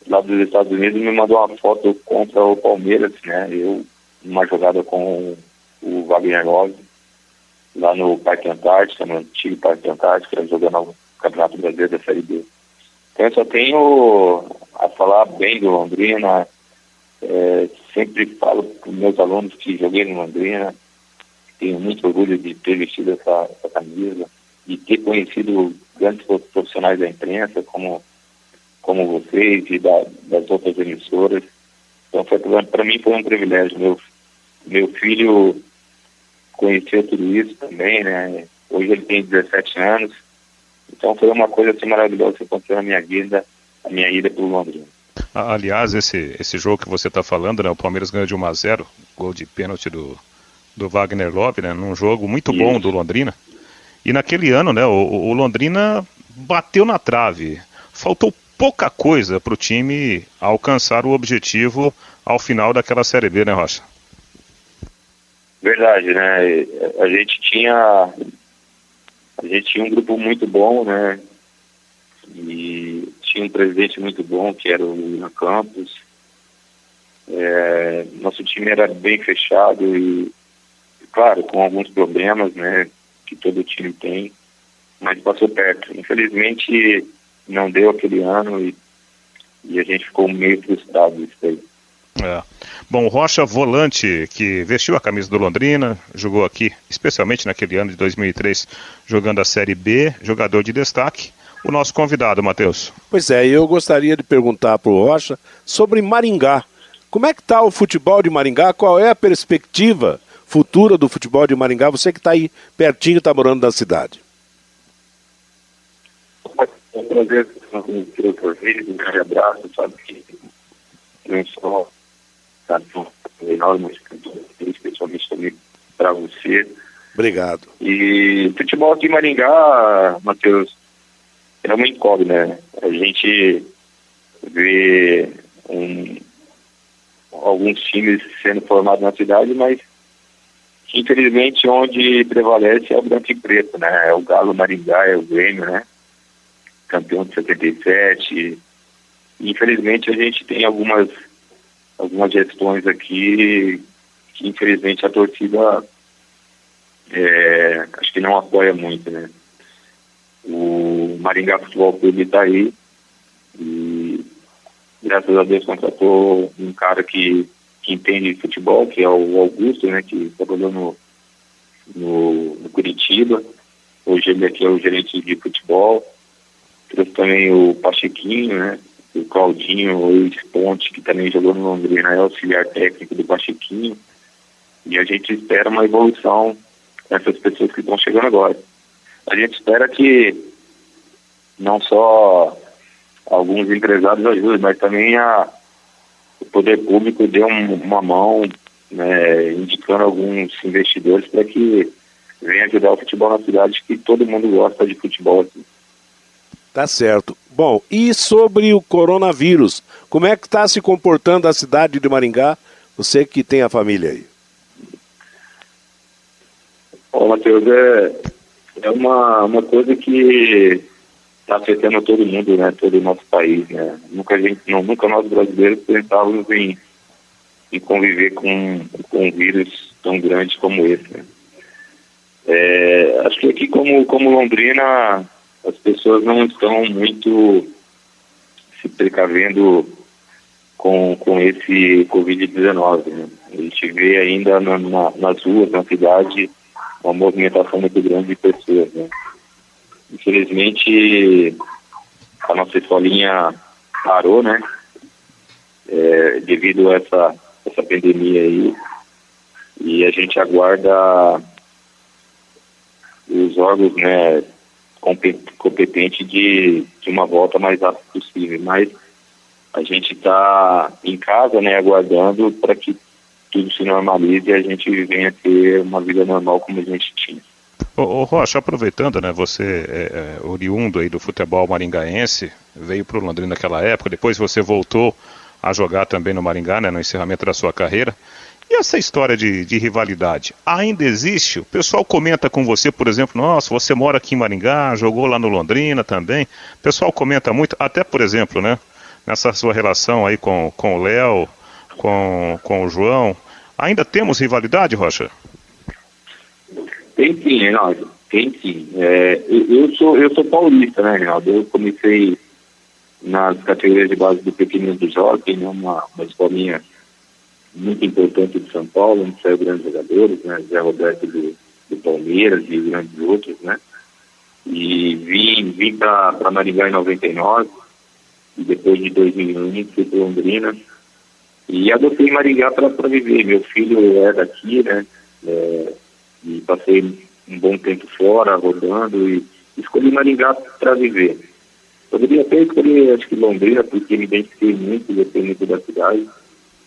lá dos Estados Unidos me mandou uma foto contra o Palmeiras, né? Eu uma jogada com o Wagner Love, lá no Parque Antártica, no antigo Parque Antártica, jogando o Campeonato Brasileiro da Série B. Então eu só tenho a falar bem do Londrina, é, sempre falo para meus alunos que joguei no Londrina, tenho muito orgulho de ter vestido essa, essa camisa, de ter conhecido grandes profissionais da imprensa, como, como vocês e da, das outras emissoras. Então, para mim foi um privilégio. Meu, meu filho conheceu tudo isso também, né? Hoje ele tem 17 anos. Então foi uma coisa assim maravilhosa que aconteceu na minha vida, a minha ida para o Londrina. Aliás, esse, esse jogo que você está falando, né? O Palmeiras ganhou de 1 a 0 gol de pênalti do, do Wagner Love, né? Num jogo muito isso. bom do Londrina. E naquele ano, né? O, o Londrina bateu na trave. Faltou pouca coisa para o time alcançar o objetivo ao final daquela Série B, né, Rocha? Verdade, né? A gente tinha a gente tinha um grupo muito bom, né? E tinha um presidente muito bom, que era o Ian Campos. É, nosso time era bem fechado e, claro, com alguns problemas, né, que todo time tem, mas passou perto. Infelizmente, não deu aquele ano e, e a gente ficou meio frustrado isso aí. É. Bom, Rocha, volante que vestiu a camisa do Londrina, jogou aqui, especialmente naquele ano de 2003, jogando a Série B, jogador de destaque. O nosso convidado, Matheus. Pois é, eu gostaria de perguntar para o Rocha sobre Maringá. Como é que está o futebol de Maringá? Qual é a perspectiva futura do futebol de Maringá? Você que está aí pertinho, está morando na cidade. É um prazer estar com o um grande abraço, sabe que não só sabe, um enorme especialmente também para você. Obrigado. E futebol aqui em Maringá, Matheus, é uma incógnita, né? A gente vê um, alguns times sendo formados na cidade, mas infelizmente onde prevalece é o branco e preto, né? É o Galo Maringá, é o Grêmio, né? Campeão de 77. E, infelizmente a gente tem algumas algumas gestões aqui que infelizmente a torcida é, acho que não apoia muito, né? O Maringá Futebol Clube está aí e graças a Deus contratou um cara que, que entende futebol, que é o Augusto, né? Que trabalhou no, no, no Curitiba. Hoje ele aqui é o gerente de futebol. Trouxe também o Pachequinho, né? o Claudinho, o Ponte, que também jogou no Londrina, é auxiliar técnico do Pachequinho. E a gente espera uma evolução dessas pessoas que estão chegando agora. A gente espera que não só alguns empresários ajudem, mas também a, o poder público dê um, uma mão, né, indicando alguns investidores para que venham ajudar o futebol na cidade, que todo mundo gosta de futebol aqui. Tá certo. Bom, e sobre o coronavírus, como é que está se comportando a cidade de Maringá? Você que tem a família aí. Bom, Matheus, é, é uma, uma coisa que está afetando todo mundo, né? Todo o nosso país, né? Nunca, gente, não, nunca nós brasileiros pensávamos em, em conviver com, com um vírus tão grande como esse, né? É, acho que aqui como, como Londrina as pessoas não estão muito se precavendo com, com esse Covid-19. Né? A gente vê ainda na, na, nas ruas, na cidade, uma movimentação muito grande de pessoas. Né? Infelizmente, a nossa escolinha parou, né? É, devido a essa, essa pandemia aí. E a gente aguarda os órgãos, né, competente de, de uma volta mais rápida possível. Mas a gente está em casa, né, aguardando para que tudo se normalize e a gente venha ter uma vida normal como a gente tinha. Ô, ô Rocha, aproveitando, né, você é, é oriundo aí do futebol maringaense, veio para o Londrina naquela época, depois você voltou a jogar também no Maringá, né, no encerramento da sua carreira. E essa história de, de, rivalidade ainda existe? O pessoal comenta com você, por exemplo, nossa, você mora aqui em Maringá, jogou lá no Londrina também. O pessoal comenta muito, até por exemplo, né? Nessa sua relação aí com, com o Léo, com, com o João. Ainda temos rivalidade, Rocha? Tem sim, Reinaldo. Tem sim. É, eu, sou, eu sou paulista, né, Reinaldo? Eu comecei nas categorias de base do Pequeno do Jockey, né, uma, uma escolinha muito importante de São Paulo, onde saiu grandes jogadores, né? Zé Roberto do, do Palmeiras e grandes outros, né? E vim, vim para Maringá em 99, e depois de 2001 fui para Londrina, e adotei Maringá para viver. Meu filho é daqui, né? É, e passei um bom tempo fora, rodando, e escolhi Maringá para viver. Poderia até escolher, acho que Londrina, porque me identifiquei muito, gostei muito da cidade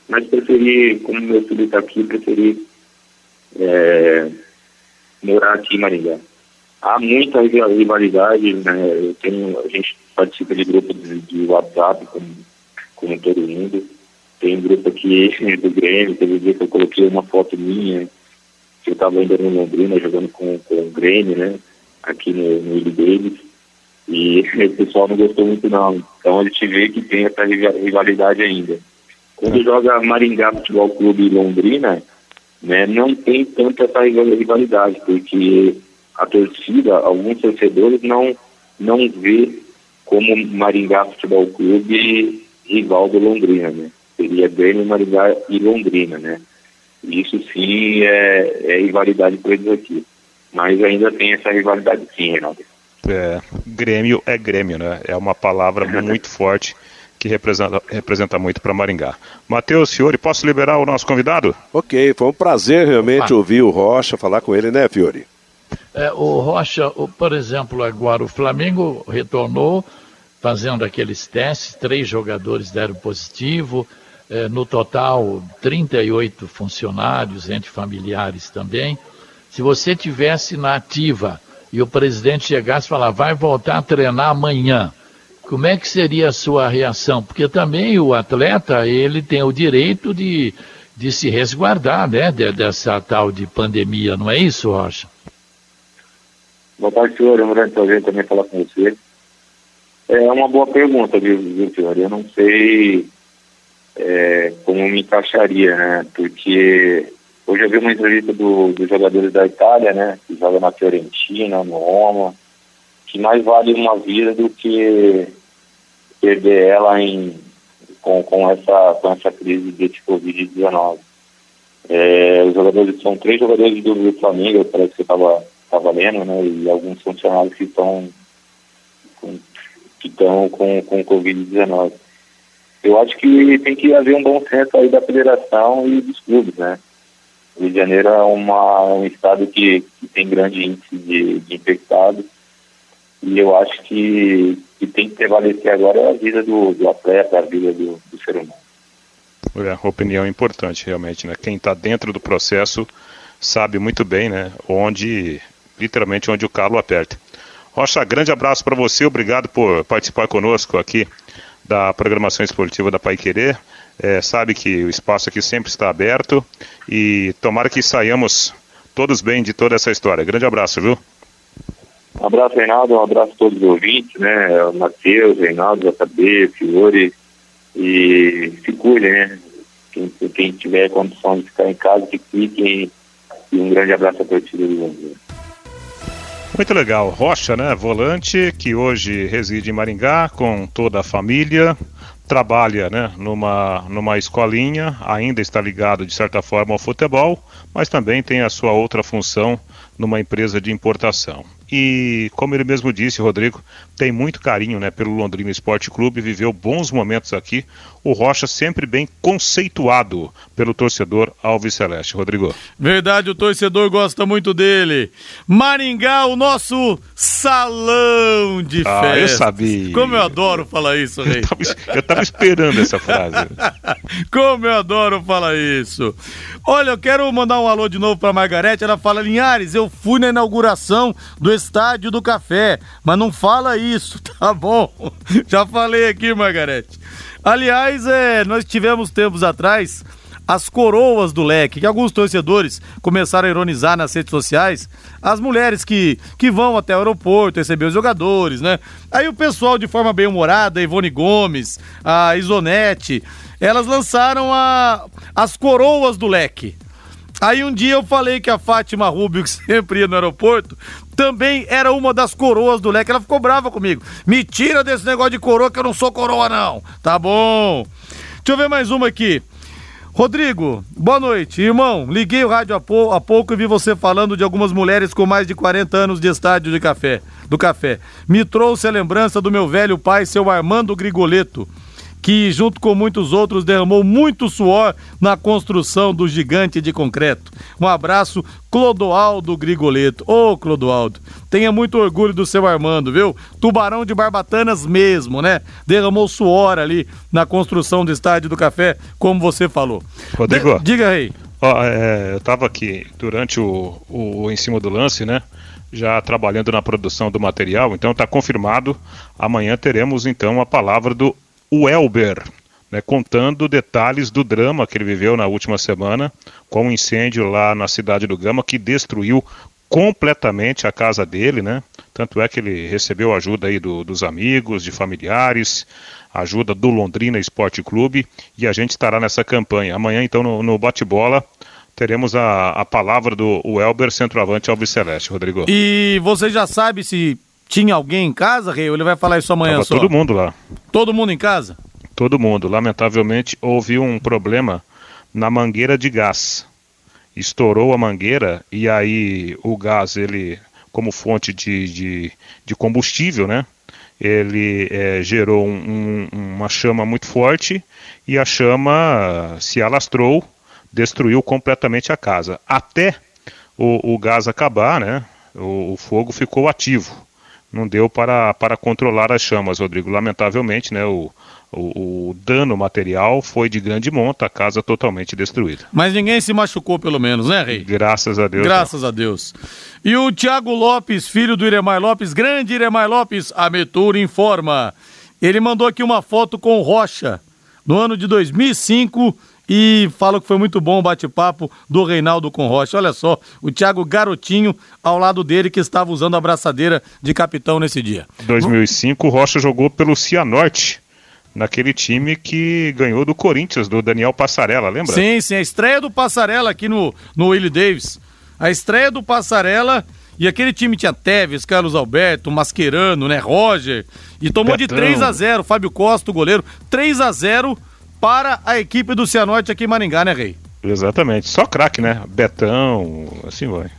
mas preferi, como meu filho está aqui, preferi é, morar aqui em Maringá. Há muita rivalidade, né? Eu tenho, a gente participa de grupos de, de WhatsApp, como, como todo mundo. Tem um grupo aqui do Grêmio, teve um dia que eu coloquei uma foto minha, que eu estava ainda no Londrina jogando com, com o Grêmio, né? Aqui no, Ilho deles. E o pessoal não gostou muito não. Então a gente vê que tem essa rivalidade ainda. Quando joga Maringá Futebol Clube e Londrina, né, não tem tanta essa rivalidade, porque a torcida, alguns torcedores não, não vê como Maringá Futebol Clube rival do Londrina, né? Seria Grêmio, Maringá e Londrina, né? Isso sim é, é rivalidade para eles aqui. Mas ainda tem essa rivalidade sim, Reinaldo. É, Grêmio é Grêmio, né? É uma palavra muito forte que representa, representa muito para Maringá. Matheus Fiore, posso liberar o nosso convidado? Ok, foi um prazer realmente ouvir o Rocha, falar com ele, né, Fiore? É, o Rocha, o, por exemplo, agora o Flamengo retornou fazendo aqueles testes, três jogadores deram positivo, no total 38 funcionários, entre familiares também. Se você tivesse na ativa e o presidente chegasse e falar, vai voltar a treinar amanhã, como é que seria a sua reação? Porque também o atleta, ele tem o direito de, de se resguardar, né, dessa tal de pandemia, não é isso, Rocha? Boa tarde, senhor. É um grande prazer também falar com você. É uma boa pergunta, viu senhor? Eu não sei é, como me encaixaria, né? Porque hoje eu vi uma entrevista do, dos jogadores da Itália, né? Que joga na Fiorentina, no Roma, que mais vale uma vida do que perder ela em, com, com, essa, com essa crise de Covid-19. É, os jogadores são três jogadores do Flamengo, parece que você estava tava lendo, né? E alguns funcionários que estão que estão com, com Covid-19. Eu acho que tem que haver um bom senso aí da federação e dos clubes, né? O Rio de Janeiro é uma, um estado que, que tem grande índice de, de infectados e eu acho que, que tem que prevalecer agora a vida do, do atleta, a vida do, do ser humano. É, opinião importante, realmente, né? Quem está dentro do processo sabe muito bem, né? Onde, literalmente, onde o calo aperta. Rocha, grande abraço para você, obrigado por participar conosco aqui da programação esportiva da Pai Querer. É, sabe que o espaço aqui sempre está aberto e tomara que saiamos todos bem de toda essa história. Grande abraço, viu? Um abraço, Reinaldo, um abraço a todos os ouvintes, né? Matheus, Reinaldo, JB, Fiore, e se cuidem, né? Quem, quem tiver condição de ficar em casa, que fiquem. E um grande abraço a torcida do Londrina. Muito legal. Rocha, né? Volante, que hoje reside em Maringá com toda a família, trabalha né, numa, numa escolinha, ainda está ligado de certa forma ao futebol, mas também tem a sua outra função numa empresa de importação e, como ele mesmo disse, Rodrigo, tem muito carinho né, pelo Londrina Esporte Clube, viveu bons momentos aqui. O Rocha sempre bem conceituado pelo torcedor Alves Celeste. Rodrigo. Verdade, o torcedor gosta muito dele. Maringá, o nosso salão de ah, festa. Eu sabia. Como eu adoro falar isso, Rei. Eu tava, eu tava esperando essa frase. Como eu adoro falar isso. Olha, eu quero mandar um alô de novo para Margarete. Ela fala: Linhares, eu fui na inauguração do Estádio do Café, mas não fala isso, tá bom? Já falei aqui, Margarete. Aliás, é, nós tivemos tempos atrás as coroas do leque, que alguns torcedores começaram a ironizar nas redes sociais, as mulheres que, que vão até o aeroporto receber os jogadores, né? Aí o pessoal, de forma bem humorada, a Ivone Gomes, a Isonete, elas lançaram a, as coroas do leque. Aí um dia eu falei que a Fátima Rubio, que sempre ia no aeroporto, também era uma das coroas do leque. Ela ficou brava comigo. Me tira desse negócio de coroa que eu não sou coroa, não. Tá bom. Deixa eu ver mais uma aqui. Rodrigo, boa noite. Irmão, liguei o rádio há, pou, há pouco e vi você falando de algumas mulheres com mais de 40 anos de estádio de café, do café. Me trouxe a lembrança do meu velho pai, seu Armando Grigoleto que, junto com muitos outros, derramou muito suor na construção do gigante de concreto. Um abraço, Clodoaldo Grigoleto. Ô, oh, Clodoaldo, tenha muito orgulho do seu Armando, viu? Tubarão de Barbatanas mesmo, né? Derramou suor ali na construção do Estádio do Café, como você falou. Rodrigo. De diga aí. Ó, é, eu estava aqui durante o, o em cima do lance, né? Já trabalhando na produção do material, então está confirmado. Amanhã teremos então a palavra do o Elber, né, contando detalhes do drama que ele viveu na última semana com o um incêndio lá na cidade do Gama que destruiu completamente a casa dele, né? Tanto é que ele recebeu ajuda aí do, dos amigos, de familiares, ajuda do Londrina Esporte Clube e a gente estará nessa campanha. Amanhã, então, no, no bate-bola, teremos a, a palavra do Elber, centroavante Alves Celeste, Rodrigo. E você já sabe se tinha alguém em casa, Rei? Ele vai falar isso amanhã Tava só? todo mundo lá. Todo mundo em casa? Todo mundo. Lamentavelmente, houve um problema na mangueira de gás. Estourou a mangueira e aí o gás, ele, como fonte de, de, de combustível, né? Ele é, gerou um, um, uma chama muito forte e a chama se alastrou, destruiu completamente a casa. Até o, o gás acabar, né? O, o fogo ficou ativo não deu para, para controlar as chamas, Rodrigo. Lamentavelmente, né, o, o, o, dano material foi de grande monta, a casa totalmente destruída. Mas ninguém se machucou, pelo menos, né, Rei? Graças a Deus. Graças não. a Deus. E o Tiago Lopes, filho do Iremai Lopes, grande Iremai Lopes, a Metura informa. Ele mandou aqui uma foto com Rocha, no ano de 2005 e fala que foi muito bom o bate-papo do Reinaldo com Rocha. Olha só, o Thiago Garotinho ao lado dele que estava usando a braçadeira de capitão nesse dia. 2005, o Rocha jogou pelo Cianorte, naquele time que ganhou do Corinthians, do Daniel Passarella, lembra? Sim, sim, a estreia do Passarella aqui no, no Willie Davis. A estreia do Passarella e aquele time tinha Teves, Carlos Alberto, Mascherano, né, Roger, e tomou Betão. de 3 a 0 Fábio Costa, o goleiro, 3 a 0 para a equipe do Cianorte aqui em Maringá, né, Rei? Exatamente, só craque, né? Betão, assim vai.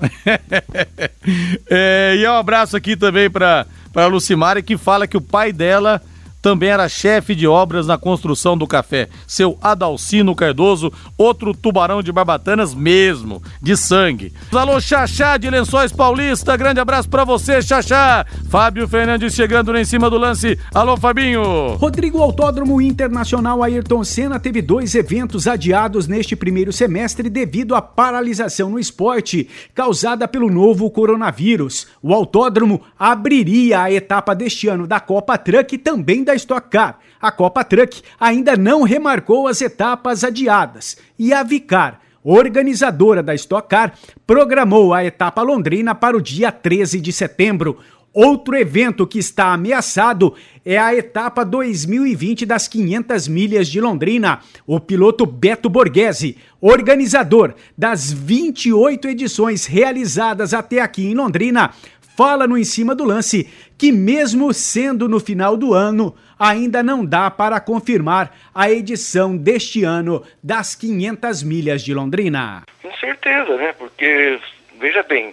é, e um abraço aqui também para a Lucimara, que fala que o pai dela também era chefe de obras na construção do café. Seu Adalcino Cardoso, outro tubarão de barbatanas mesmo, de sangue. Alô, Xaxá de Lençóis Paulista, grande abraço para você, Xaxá. Fábio Fernandes chegando lá em cima do lance. Alô, Fabinho. Rodrigo Autódromo Internacional Ayrton Senna teve dois eventos adiados neste primeiro semestre devido à paralisação no esporte causada pelo novo coronavírus. O autódromo abriria a etapa deste ano da Copa Truck também da Stock Car. A Copa Truck ainda não remarcou as etapas adiadas e a Vicar, organizadora da Stock Car, programou a etapa londrina para o dia 13 de setembro. Outro evento que está ameaçado é a etapa 2020 das 500 milhas de Londrina. O piloto Beto Borghese, organizador das 28 edições realizadas até aqui em Londrina, fala no Em Cima do Lance que, mesmo sendo no final do ano, ainda não dá para confirmar a edição deste ano das 500 milhas de Londrina. Com certeza, né? Porque, veja bem,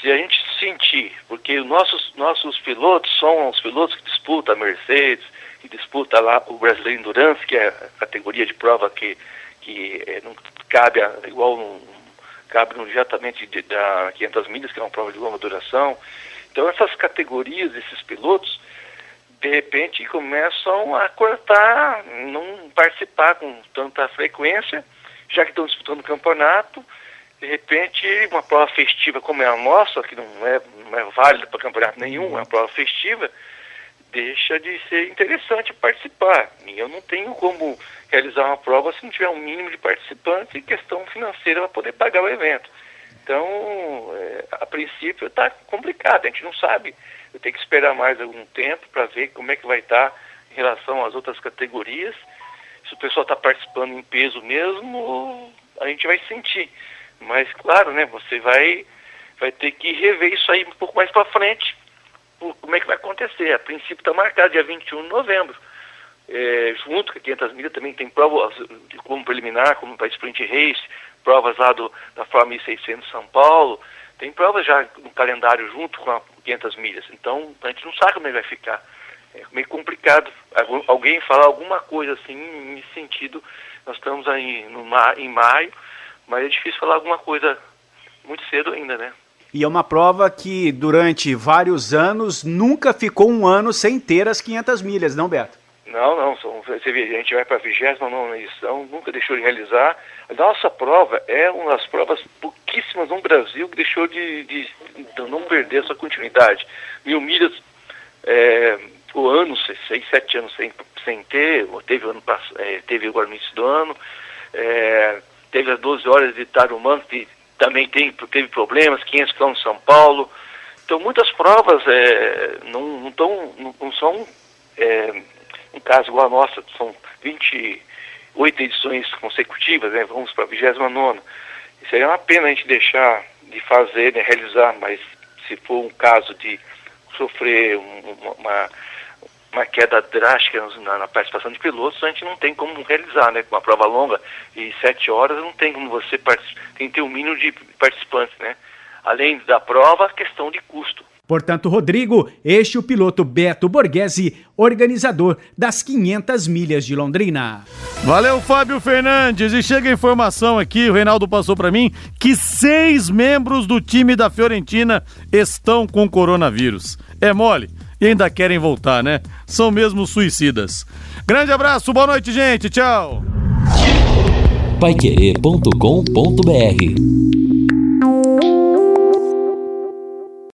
se a gente sentir, porque nossos, nossos pilotos são os pilotos que disputam a Mercedes, que disputa lá o Brasileiro Endurance, que é a categoria de prova que, que é, não cabe a, igual um, cabe de, da 500 milhas, que é uma prova de longa duração. Então essas categorias, esses pilotos, de repente começam a cortar, não participar com tanta frequência, já que estão disputando o campeonato. De repente, uma prova festiva como é a nossa, que não é, não é válida para campeonato nenhum, é uma prova festiva, deixa de ser interessante participar. E eu não tenho como realizar uma prova se não tiver um mínimo de participantes e questão financeira para poder pagar o evento. Então, é, a princípio está complicado, a gente não sabe. Eu tenho que esperar mais algum tempo para ver como é que vai estar tá em relação às outras categorias. Se o pessoal está participando em peso mesmo, a gente vai sentir. Mas, claro, né, você vai, vai ter que rever isso aí um pouco mais para frente, como é que vai acontecer. A princípio está marcado dia 21 de novembro. É, junto com a 500 milhas também tem provas como preliminar, como para Sprint Race, provas lá do, da Fórmula 1600 São Paulo, tem provas já no calendário junto com a 500 milhas. Então a gente não sabe como é que vai ficar. É meio complicado alguém falar alguma coisa assim nesse sentido. Nós estamos aí no, em maio, mas é difícil falar alguma coisa muito cedo ainda, né? E é uma prova que durante vários anos nunca ficou um ano sem ter as 500 milhas, não, Beto? Não, não. São, você vê, a gente vai para a 29 edição, nunca deixou de realizar. A nossa prova é uma das provas pouquíssimas no Brasil que deixou de, de, de não perder sua continuidade. Mil milhas, é, o ano, seis, sete anos sem, sem ter, teve, ano, é, teve agora no início do ano, é, teve as 12 horas de Tarumã, que também tem, teve problemas, 500 quilômetros de São Paulo. Então, muitas provas é, não, não, tão, não, não são é, um caso igual a nossa, são 28 edições consecutivas, né, vamos para a 29. Seria uma pena a gente deixar de fazer, de realizar, mas se for um caso de sofrer uma, uma queda drástica na, na, participação de pilotos, a gente não tem como realizar, né? Com uma prova longa e sete horas, não tem como você tem que ter um mínimo de participantes, né? Além da prova, a questão de custo. Portanto, Rodrigo, este é o piloto Beto Borghese, organizador das 500 milhas de Londrina. Valeu, Fábio Fernandes. E chega a informação aqui, o Reinaldo passou para mim, que seis membros do time da Fiorentina estão com coronavírus. É mole? E ainda querem voltar, né? São mesmo suicidas. Grande abraço, boa noite, gente. Tchau. Paiquerê.com.br